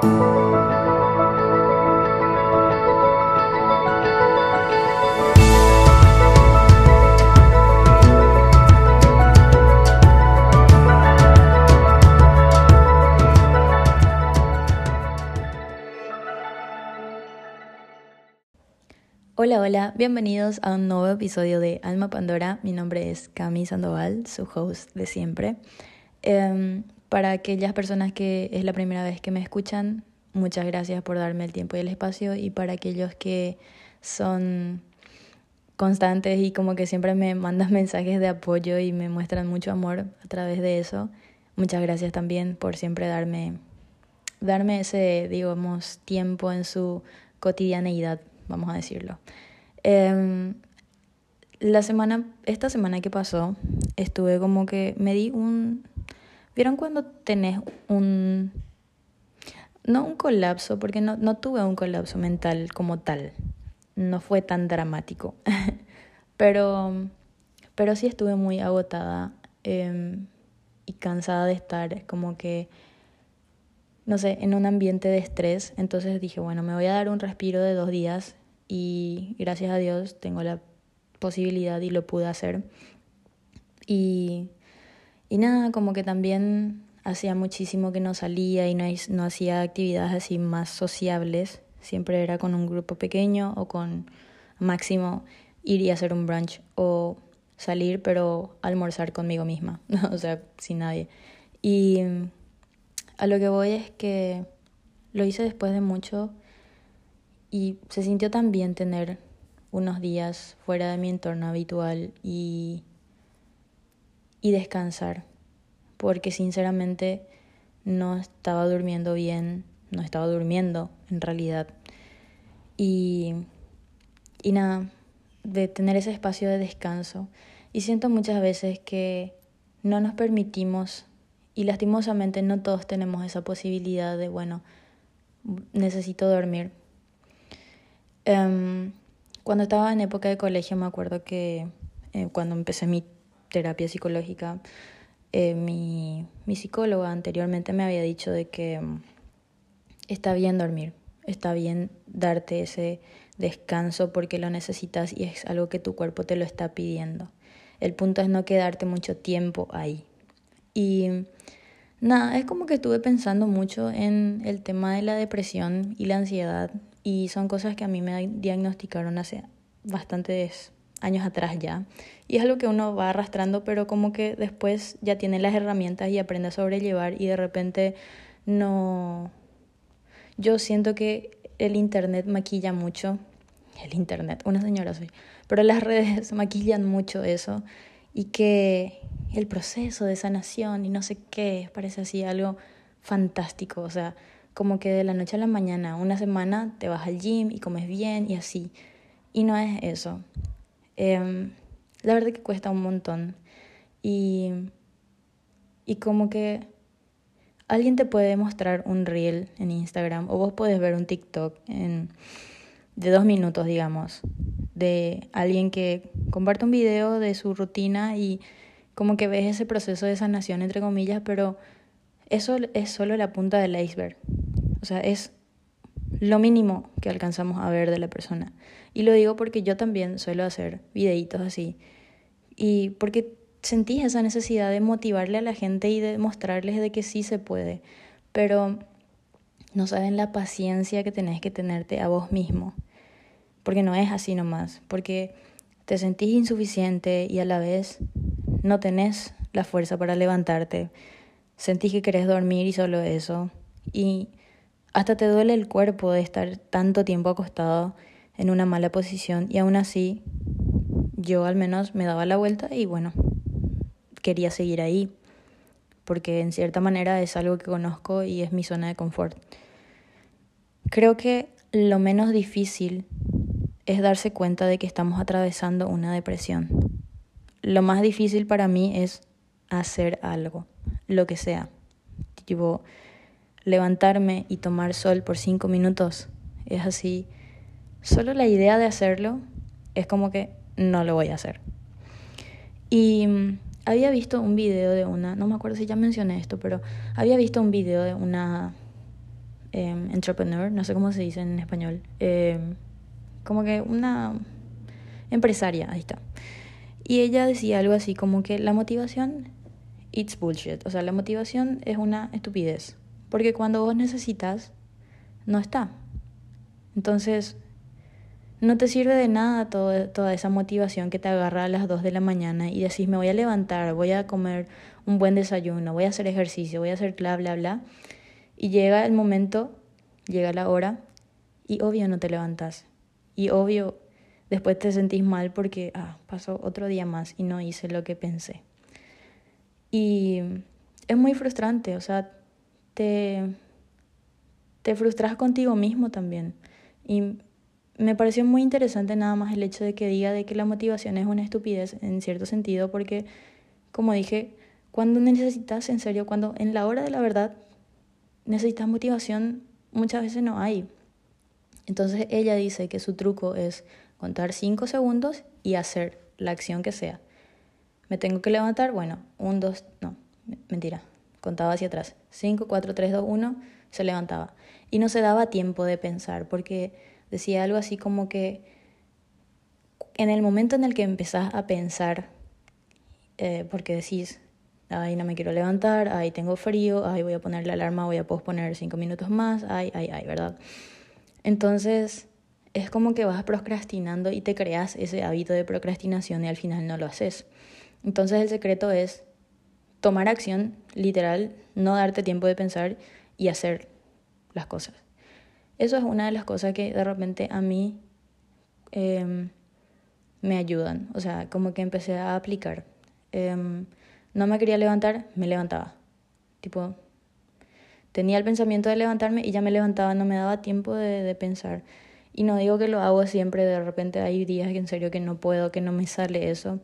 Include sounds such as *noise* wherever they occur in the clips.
Hola, hola, bienvenidos a un nuevo episodio de Alma Pandora. Mi nombre es Cami Sandoval, su host de siempre. Em, para aquellas personas que es la primera vez que me escuchan, muchas gracias por darme el tiempo y el espacio. Y para aquellos que son constantes y como que siempre me mandan *laughs* mensajes de apoyo y me muestran mucho amor a través de eso, muchas gracias también por siempre darme, darme ese, digamos, tiempo en su cotidianeidad vamos a decirlo. Em, la semana, esta semana que pasó, estuve como que me di un... ¿Vieron cuando tenés un... No un colapso, porque no, no tuve un colapso mental como tal. No fue tan dramático. *laughs* pero, pero sí estuve muy agotada em, y cansada de estar como que no sé, en un ambiente de estrés. Entonces dije, bueno, me voy a dar un respiro de dos días y gracias a Dios tengo la posibilidad y lo pude hacer. Y, y nada, como que también hacía muchísimo que no salía y no, no hacía actividades así más sociables. Siempre era con un grupo pequeño o con máximo ir y hacer un brunch o salir pero almorzar conmigo misma, *laughs* o sea, sin nadie. Y a lo que voy es que lo hice después de mucho y se sintió tan bien tener unos días fuera de mi entorno habitual y, y descansar, porque sinceramente no estaba durmiendo bien, no estaba durmiendo en realidad. Y, y nada, de tener ese espacio de descanso. Y siento muchas veces que no nos permitimos y lastimosamente no todos tenemos esa posibilidad de, bueno, necesito dormir. Um, cuando estaba en época de colegio me acuerdo que eh, cuando empecé mi terapia psicológica, eh, mi, mi psicóloga anteriormente me había dicho de que um, está bien dormir, está bien darte ese descanso porque lo necesitas y es algo que tu cuerpo te lo está pidiendo. El punto es no quedarte mucho tiempo ahí. Y Nada, es como que estuve pensando mucho en el tema de la depresión y la ansiedad y son cosas que a mí me diagnosticaron hace bastantes años atrás ya. Y es algo que uno va arrastrando, pero como que después ya tiene las herramientas y aprende a sobrellevar y de repente no... Yo siento que el Internet maquilla mucho. El Internet, una señora soy. Pero las redes *laughs* maquillan mucho eso y que el proceso de sanación y no sé qué, parece así algo fantástico, o sea, como que de la noche a la mañana, una semana te vas al gym y comes bien y así, y no es eso. Em, la verdad que cuesta un montón y, y como que alguien te puede mostrar un reel en Instagram o vos puedes ver un TikTok en, de dos minutos, digamos, de alguien que comparte un video de su rutina y como que ves ese proceso de sanación, entre comillas, pero eso es solo la punta del iceberg. O sea, es lo mínimo que alcanzamos a ver de la persona. Y lo digo porque yo también suelo hacer videitos así. Y porque sentí esa necesidad de motivarle a la gente y de mostrarles de que sí se puede. Pero no saben la paciencia que tenés que tenerte a vos mismo. Porque no es así nomás. Porque te sentís insuficiente y a la vez no tenés la fuerza para levantarte, sentís que querés dormir y solo eso, y hasta te duele el cuerpo de estar tanto tiempo acostado en una mala posición y aún así yo al menos me daba la vuelta y bueno, quería seguir ahí, porque en cierta manera es algo que conozco y es mi zona de confort. Creo que lo menos difícil es darse cuenta de que estamos atravesando una depresión lo más difícil para mí es hacer algo, lo que sea. Tipo, levantarme y tomar sol por cinco minutos. Es así. Solo la idea de hacerlo es como que no lo voy a hacer. Y mm, había visto un video de una, no me acuerdo si ya mencioné esto, pero había visto un video de una em, entrepreneur, no sé cómo se dice en español, em, como que una empresaria, ahí está. Y ella decía algo así como que la motivación, it's bullshit, o sea, la motivación es una estupidez, porque cuando vos necesitas, no está. Entonces, no te sirve de nada toda esa motivación que te agarra a las 2 de la mañana y decís, me voy a levantar, voy a comer un buen desayuno, voy a hacer ejercicio, voy a hacer bla, bla, bla. Y llega el momento, llega la hora y obvio no te levantas. Y obvio después te sentís mal porque ah, pasó otro día más y no hice lo que pensé. Y es muy frustrante, o sea, te, te frustras contigo mismo también. Y me pareció muy interesante nada más el hecho de que diga de que la motivación es una estupidez en cierto sentido, porque, como dije, cuando necesitas, en serio, cuando en la hora de la verdad necesitas motivación, muchas veces no hay. Entonces ella dice que su truco es contar cinco segundos y hacer la acción que sea. Me tengo que levantar, bueno, un, dos, no, mentira, contaba hacia atrás. Cinco, cuatro, tres, dos, uno, se levantaba. Y no se daba tiempo de pensar, porque decía algo así como que en el momento en el que empezás a pensar, eh, porque decís, ay, no me quiero levantar, ay, tengo frío, ay, voy a poner la alarma, voy a posponer cinco minutos más, ay, ay, ay, ¿verdad? Entonces, es como que vas procrastinando y te creas ese hábito de procrastinación y al final no lo haces. Entonces, el secreto es tomar acción, literal, no darte tiempo de pensar y hacer las cosas. Eso es una de las cosas que de repente a mí em, me ayudan. O sea, como que empecé a aplicar. Em, no me quería levantar, me levantaba. Tipo, tenía el pensamiento de levantarme y ya me levantaba, no me daba tiempo de, de pensar. Y no digo que lo hago siempre, de repente hay días que en serio que no puedo, que no me sale eso.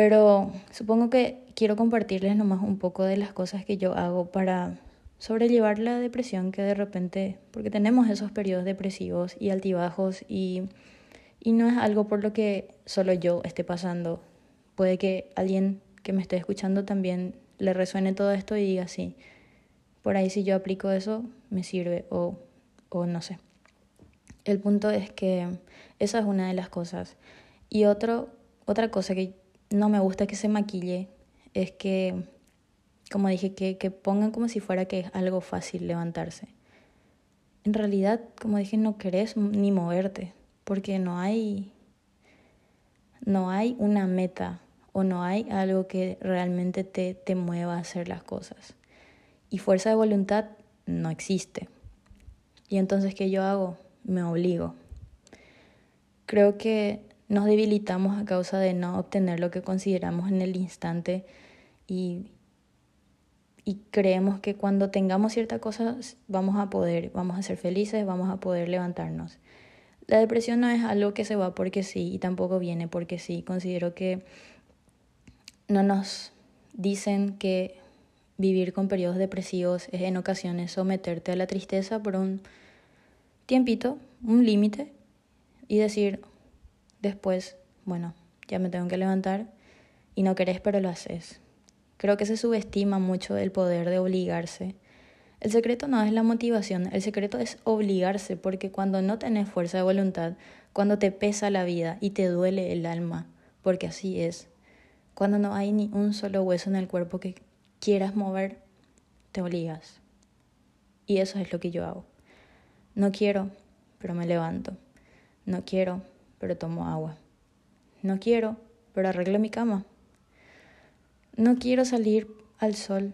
Pero supongo que quiero compartirles nomás un poco de las cosas que yo hago para sobrellevar la depresión que de repente, porque tenemos esos periodos depresivos y altibajos y, y no es algo por lo que solo yo esté pasando. Puede que alguien que me esté escuchando también le resuene todo esto y diga, sí, por ahí si yo aplico eso, me sirve o, o no sé. El punto es que esa es una de las cosas. Y otro, otra cosa que no me gusta que se maquille es que como dije, que, que pongan como si fuera que es algo fácil levantarse. En realidad, como dije, no querés ni moverte, porque no hay, no hay una meta o no hay algo que realmente te, te mueva a hacer las cosas. Y fuerza de voluntad no existe. Y entonces, ¿qué yo hago? Me obligo. Creo que nos debilitamos a causa de no obtener lo que consideramos en el instante y, y creemos que cuando tengamos cierta cosa vamos a poder, vamos a ser felices, vamos a poder levantarnos. La depresión no es algo que se va porque sí y tampoco viene porque sí. Considero que no nos dicen que vivir con periodos depresivos es en ocasiones someterte a la tristeza por un tiempito, un límite y decir después, bueno, ya me tengo que levantar y no querés pero lo haces. Creo que se subestima mucho el poder de obligarse. El secreto no es la motivación, el secreto es obligarse, porque cuando no tenés fuerza de voluntad, cuando te pesa la vida y te duele el alma, porque así es, cuando no hay ni un solo hueso en el cuerpo que quieras mover, te obligas. Y eso es lo que yo hago. No quiero, pero me levanto. No quiero, pero tomo agua. No quiero, pero arreglo mi cama. No quiero salir al sol,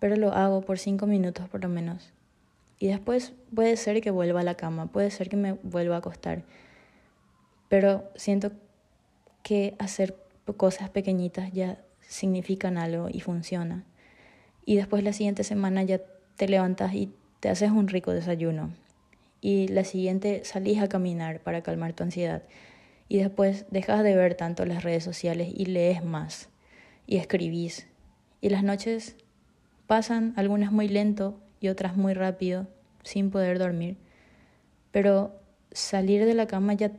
pero lo hago por cinco minutos por lo menos. Y después puede ser que vuelva a la cama, puede ser que me vuelva a acostar. Pero siento que hacer cosas pequeñitas ya significan algo y funciona. Y después la siguiente semana ya te levantas y te haces un rico desayuno. Y la siguiente salís a caminar para calmar tu ansiedad. Y después dejas de ver tanto las redes sociales y lees más y escribís. Y las noches pasan, algunas muy lento y otras muy rápido, sin poder dormir. Pero salir de la cama ya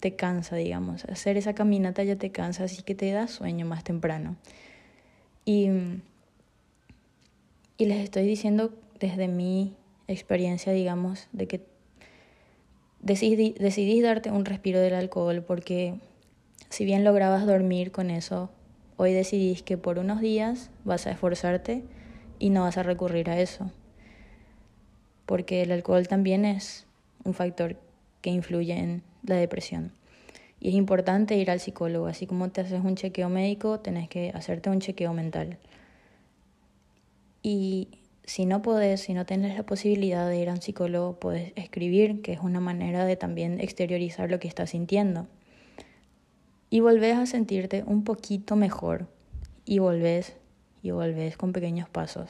te cansa, digamos. Hacer esa caminata ya te cansa, así que te da sueño más temprano. Y, y les estoy diciendo desde mi experiencia, digamos, de que decidí, decidís darte un respiro del alcohol porque si bien lograbas dormir con eso, hoy decidís que por unos días vas a esforzarte y no vas a recurrir a eso. Porque el alcohol también es un factor que influye en la depresión. Y es importante ir al psicólogo, así como te haces un chequeo médico, tenés que hacerte un chequeo mental. Y si no podés, si no tenés la posibilidad de ir a un psicólogo, puedes escribir, que es una manera de también exteriorizar lo que estás sintiendo. Y volvés a sentirte un poquito mejor. Y volvés, y volvés con pequeños pasos.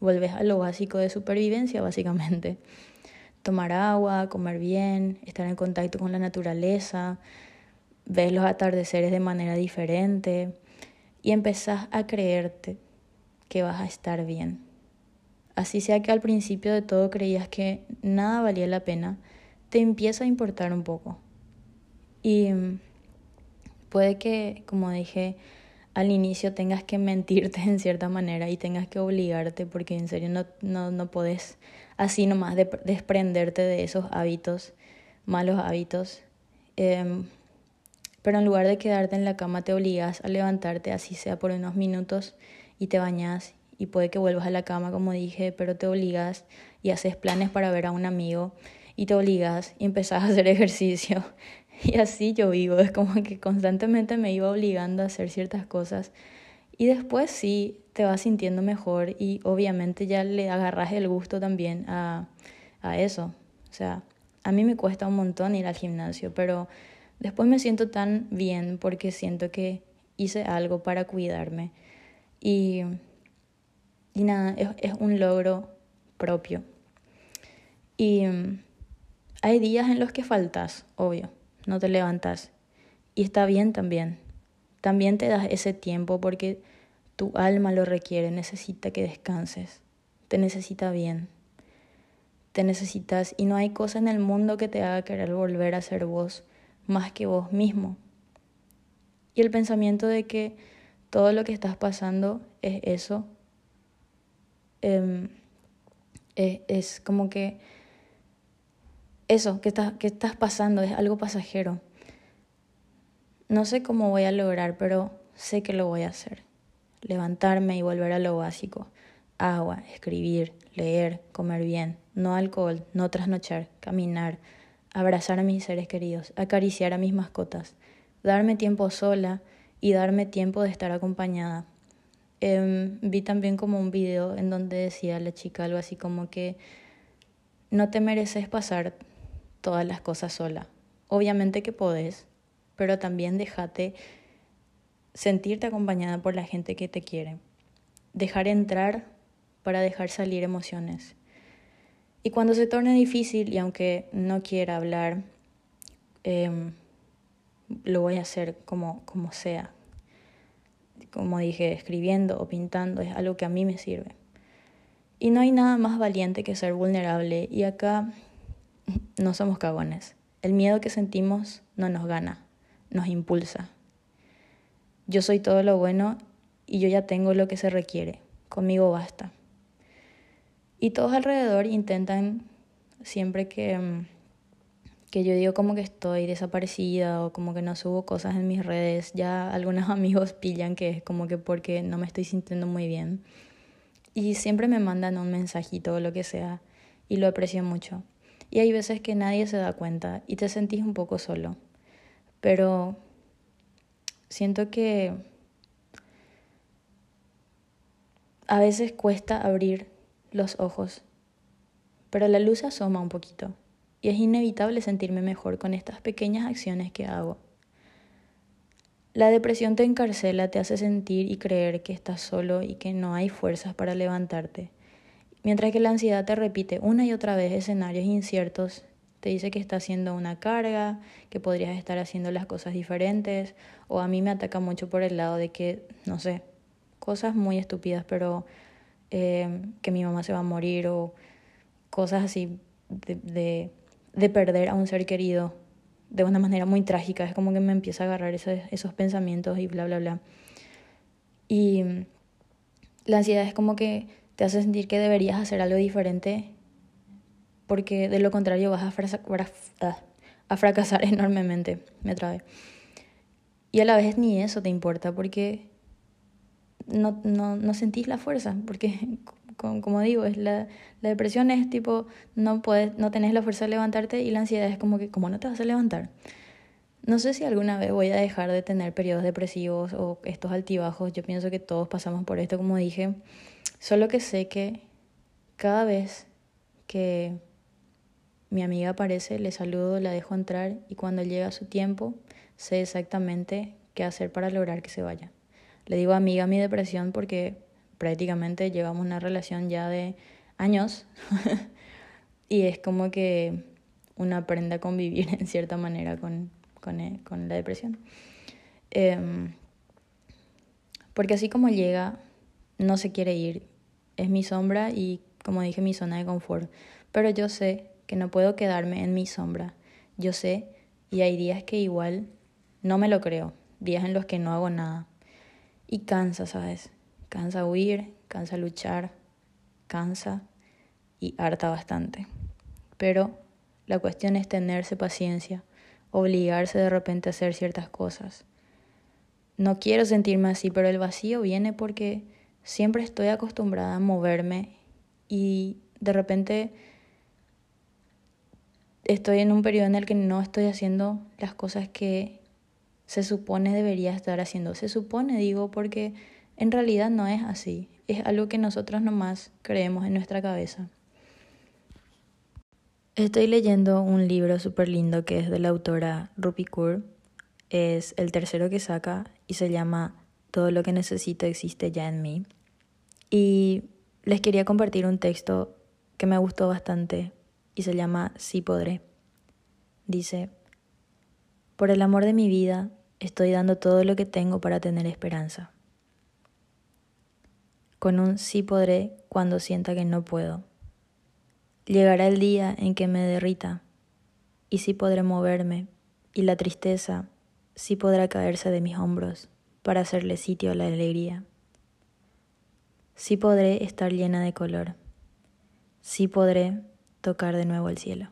Volvés a lo básico de supervivencia, básicamente. *laughs* Tomar agua, comer bien, estar en contacto con la naturaleza, ves los atardeceres de manera diferente y empezás a creerte que vas a estar bien. Así sea que al principio de todo creías que nada valía la pena, te empieza a importar un poco. Y mm, puede que, como dije al inicio, tengas que mentirte *laughs* en cierta manera y tengas que obligarte porque en serio no, no, no puedes así nomás desprenderte de esos hábitos, malos hábitos. Em, pero en lugar de quedarte en la cama te obligas a levantarte así sea por unos minutos y te bañas y puede que vuelvas a la cama como dije, pero te obligas y haces planes para ver a un amigo y te obligas y empezás a hacer *laughs* ejercicio. Y así yo vivo, es como que constantemente me iba obligando a hacer ciertas cosas y después sí te vas sintiendo mejor y obviamente ya le agarras el gusto también a, a eso. O sea, a mí me cuesta un montón ir al gimnasio, pero Después me siento tan bien porque siento que hice algo para cuidarme. Y, es un logro propio. Y mm, hay días en los que faltas, obvio, no te levantas. Y está bien también. También te das ese tiempo porque tu alma lo requiere, necesita que descanses, te necesita bien, te necesitas y no hay cosa en el mundo que te haga querer volver a ser vos más que vos mismo. Y el pensamiento de que todo lo que estás pasando es eso, em, es, como que eso que, que estás pasando es algo pasajero. No sé cómo voy a lograr, pero sé que lo voy a hacer. Levantarme y volver a lo básico. Agua, escribir, leer, comer bien, no alcohol, no trasnochar, caminar, abrazar a mis seres queridos, acariciar a mis mascotas, darme tiempo sola y darme tiempo de estar acompañada. Em, vi también como un video en donde decía la chica algo así como que no te mereces pasar todas las cosas sola. Obviamente que podés, pero también déjate sentirte acompañada por la gente que te quiere. Dejar entrar para dejar salir emociones. Y cuando se torne difícil, y aunque no quiera hablar, em, lo voy a hacer como, como sea. Como dije, escribiendo o pintando es algo que a mí me sirve. Y no hay nada más valiente que ser vulnerable. Y acá *laughs* no somos cagones. El miedo que sentimos no nos gana, nos impulsa. Yo soy todo lo bueno y yo ya tengo lo que se requiere. Conmigo basta. Y todos alrededor intentan siempre que, mm, que yo digo como que estoy desaparecida o como que no subo cosas en mis redes, ya algunos *laughs* amigos pillan que es como que porque no me estoy sintiendo muy bien. Y siempre me mandan un mensajito o lo que sea y lo aprecio mucho. Y hay veces que nadie se da cuenta y te sentís un poco solo. Pero siento que a veces cuesta abrir los ojos, pero la luz asoma un poquito y es inevitable sentirme mejor con estas pequeñas acciones que hago. La depresión te encarcela, te hace sentir y creer que estás solo y que no hay fuerzas para levantarte, mientras que la ansiedad te repite una y otra vez escenarios inciertos, te dice que estás haciendo una carga, que podrías estar haciendo las cosas diferentes, o a mí me ataca mucho por el lado de que, no sé, cosas muy estúpidas, pero Em, que mi mamá se va a morir o cosas así de, perder a un ser querido de una manera muy trágica. Es como que me empieza a agarrar esos, esos pensamientos y bla, bla, bla. Y la ansiedad es como que te hace sentir que deberías hacer algo diferente porque de lo contrario vas a, a fracasar *laughs* enormemente. Me trabe. Y a la vez ni eso te importa porque no, no, no sentís la fuerza, porque como digo, es la, la, depresión es tipo, no, puedes, no tenés la fuerza de levantarte y la ansiedad es como que, ¿cómo no te vas a levantar? No sé si alguna vez voy a dejar de tener periodos depresivos o estos altibajos, yo pienso que todos pasamos por esto, como dije, solo que sé que cada vez que mi amiga aparece, le saludo, la dejo entrar y cuando llega su tiempo, sé exactamente qué hacer para lograr que se vaya. Le digo amiga mi depresión porque prácticamente llevamos una relación ya de años *laughs* y es como que uno aprende a convivir *laughs* en cierta manera con, con, eh, con la depresión. Em, porque así como llega, no se quiere ir. Es mi sombra y, como dije, mi zona de confort. Pero yo sé que no puedo quedarme en mi sombra. Yo sé, y hay días que igual no me lo creo, días en los que no hago nada. Y cansa, ¿sabes? Cansa huir, cansa luchar, cansa y harta bastante. Pero la cuestión es tenerse paciencia, obligarse de repente a hacer ciertas cosas. No quiero sentirme así, pero el vacío viene porque siempre estoy acostumbrada a moverme y de repente estoy en un periodo en el que no estoy haciendo las cosas que se supone debería estar haciendo. Se supone, digo, porque en realidad no es así. Es algo que nosotros nomás creemos en nuestra cabeza. Estoy leyendo un libro súper lindo que es de la autora Rupi Kaur. Es el tercero que saca y se llama Todo lo que necesito existe ya en mí. Y les quería compartir un texto que me gustó bastante y se llama Sí podré. Dice, por el amor de mi vida, estoy dando todo lo que tengo para tener esperanza con un sí podré cuando sienta que no puedo. Llegará el día en que me derrita y sí podré moverme y la tristeza sí podrá caerse de mis hombros para hacerle sitio a la alegría. Sí podré estar llena de color. Sí podré tocar de nuevo el cielo.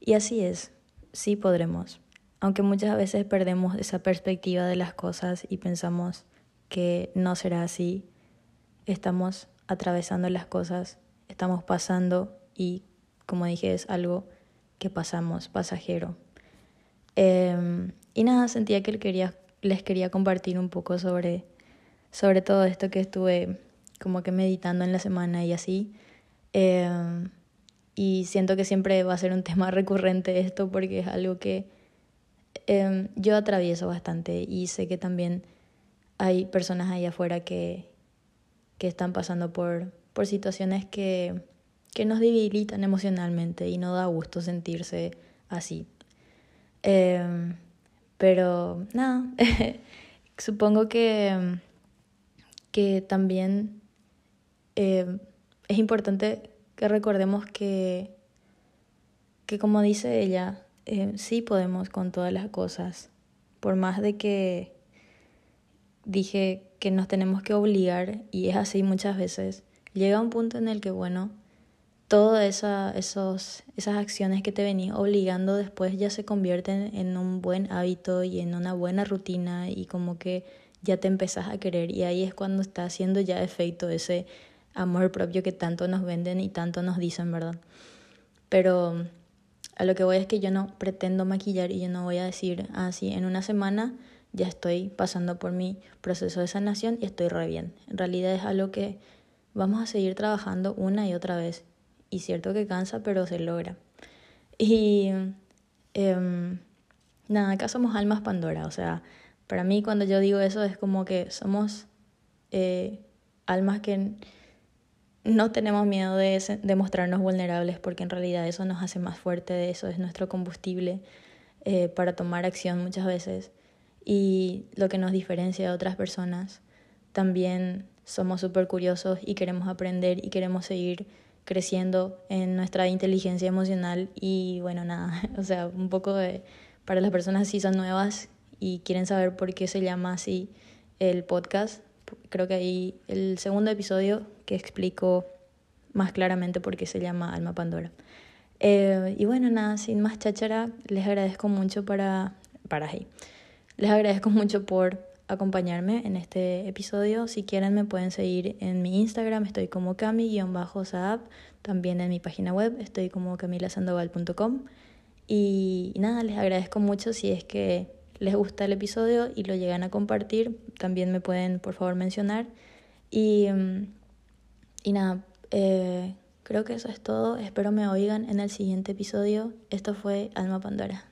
Y así es, sí podremos, aunque muchas veces perdemos esa perspectiva de las cosas y pensamos, que no será así. Estamos atravesando las cosas, estamos pasando y, como dije, es algo que pasamos, pasajero. Em, y nada, sentía que quería, les quería compartir un poco sobre, sobre todo esto que estuve como que meditando en la semana y así. Em, y siento que siempre va a ser un *laughs* tema recurrente esto porque es algo que em, yo atravieso bastante y sé que también hay personas ahí afuera que, que están pasando por, por situaciones que, que nos debilitan emocionalmente y no da gusto sentirse así. Em, pero nada, *laughs* supongo que, que también em, es importante que recordemos que, que como dice ella, em, sí podemos con todas las cosas, por más de que dije que nos tenemos que obligar, y es así muchas veces, llega un punto en el que, bueno, todas esa, esos, esas acciones que te venís obligando después ya se convierten en un buen hábito y en una buena rutina y como que ya te empezás a querer y ahí es cuando está haciendo ya efecto ese amor propio que tanto nos venden y tanto nos dicen, ¿verdad? Pero a lo que voy es que yo no pretendo maquillar y yo no voy a decir, ah, en una semana ya estoy pasando por mi proceso de sanación y estoy re bien. En realidad es algo que vamos a seguir trabajando una y otra vez. Y cierto que cansa, pero se logra. Y em, nada, acá somos almas Pandora. O sea, para mí cuando yo digo eso es como que somos eh, almas que no tenemos miedo de, de, mostrarnos vulnerables porque en realidad eso nos hace más fuerte, eso es nuestro combustible eh, para tomar acción muchas veces y lo que nos diferencia de otras personas. También somos súper curiosos y queremos aprender y queremos seguir creciendo en nuestra inteligencia emocional y bueno, nada, *laughs* o sea, un poco de, para las personas si son nuevas y quieren saber por qué se llama así el podcast, Creo que ahí el segundo episodio que explico más claramente por qué se llama Alma Pandora. Eh, y bueno, nada, sin más cháchara, les agradezco mucho para, para ahí. Les agradezco mucho por acompañarme en este episodio. Si quieren me pueden seguir en mi Instagram, estoy como cami-saab, también en mi página web, estoy como camilasandoval.com. Y nada, les agradezco mucho si es que les gusta el episodio y lo llegan a compartir, también me pueden por favor mencionar. Y, mm, y nada, eh, creo que eso es todo. Espero me oigan en el siguiente episodio. Esto fue Alma Pandora.